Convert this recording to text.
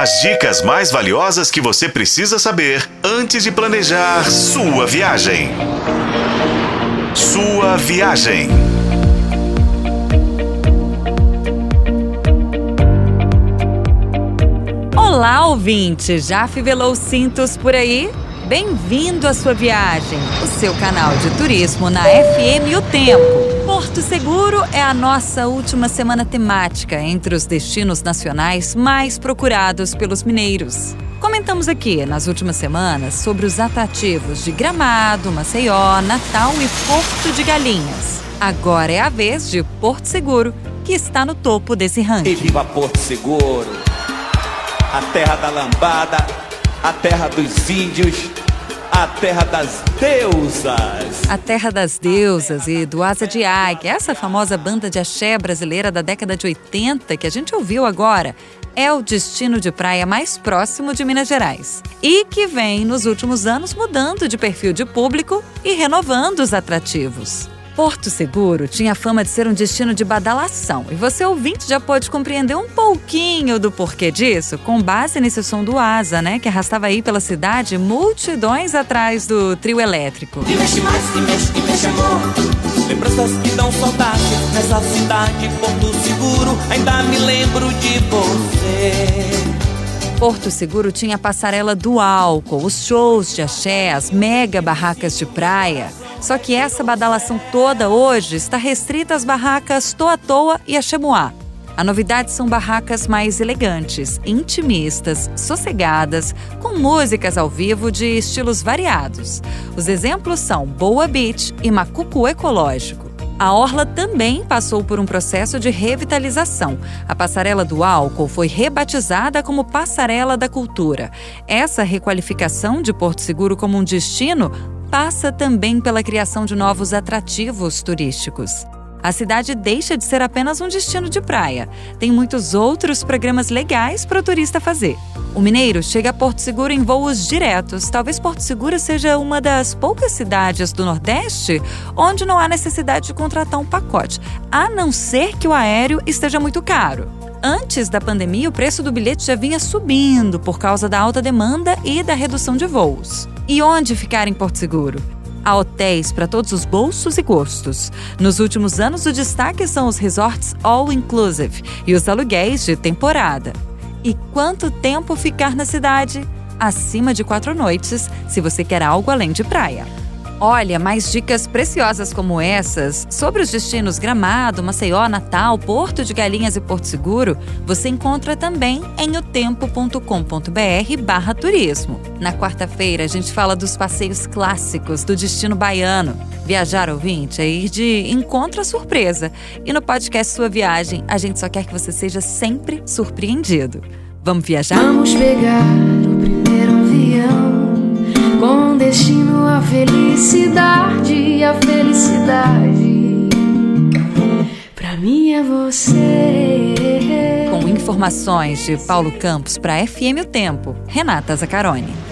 As dicas mais valiosas que você precisa saber antes de planejar sua viagem. Sua viagem. Olá, ouvinte! Já fivelou cintos por aí? Bem-vindo à sua viagem, o seu canal de turismo na FM O Tempo. Porto Seguro é a nossa última semana temática entre os destinos nacionais mais procurados pelos mineiros. Comentamos aqui nas últimas semanas sobre os atrativos de Gramado, Maceió, Natal e Porto de Galinhas. Agora é a vez de Porto Seguro, que está no topo desse ranking. E viva Porto Seguro, a terra da lambada, a terra dos índios, a terra das deusas. A Terra das Deusas e do Asa de Águia, essa famosa banda de axé brasileira da década de 80 que a gente ouviu agora, é o destino de praia mais próximo de Minas Gerais e que vem nos últimos anos mudando de perfil de público e renovando os atrativos. Porto Seguro tinha fama de ser um destino de badalação e você ouvinte já pode compreender um pouquinho do porquê disso com base nesse som do Asa, né, que arrastava aí pela cidade multidões atrás do trio elétrico. E mexe mais, e mexe, e mexe amor. Lembranças que dão saudade nessa cidade, Porto Seguro. Ainda me lembro de você. Porto Seguro tinha a passarela do álcool, os shows de axé, as mega barracas de praia. Só que essa badalação toda hoje está restrita às barracas Toa Toa e Axemoá. A novidade são barracas mais elegantes, intimistas, sossegadas, com músicas ao vivo de estilos variados. Os exemplos são Boa Beach e Macucu Ecológico. A Orla também passou por um processo de revitalização. A Passarela do Álcool foi rebatizada como Passarela da Cultura. Essa requalificação de Porto Seguro como um destino passa também pela criação de novos atrativos turísticos. A cidade deixa de ser apenas um destino de praia. Tem muitos outros programas legais para o turista fazer. O mineiro chega a Porto Seguro em voos diretos. Talvez Porto Seguro seja uma das poucas cidades do Nordeste onde não há necessidade de contratar um pacote, a não ser que o aéreo esteja muito caro. Antes da pandemia, o preço do bilhete já vinha subindo por causa da alta demanda e da redução de voos. E onde ficar em Porto Seguro? Há hotéis para todos os bolsos e gostos. Nos últimos anos, o destaque são os resorts all inclusive e os aluguéis de temporada. E quanto tempo ficar na cidade? Acima de quatro noites, se você quer algo além de praia. Olha, mais dicas preciosas como essas sobre os destinos Gramado, Maceió, Natal, Porto de Galinhas e Porto Seguro, você encontra também em otempo.com.br barra turismo. Na quarta-feira, a gente fala dos passeios clássicos do destino baiano. Viajar ouvinte é ir de encontro à surpresa. E no podcast Sua Viagem, a gente só quer que você seja sempre surpreendido. Vamos viajar? Vamos pegar o primeiro avião com destino à felicidade, a felicidade. Pra mim é você. Com informações de Paulo Campos para FM O Tempo, Renata Zacaroni.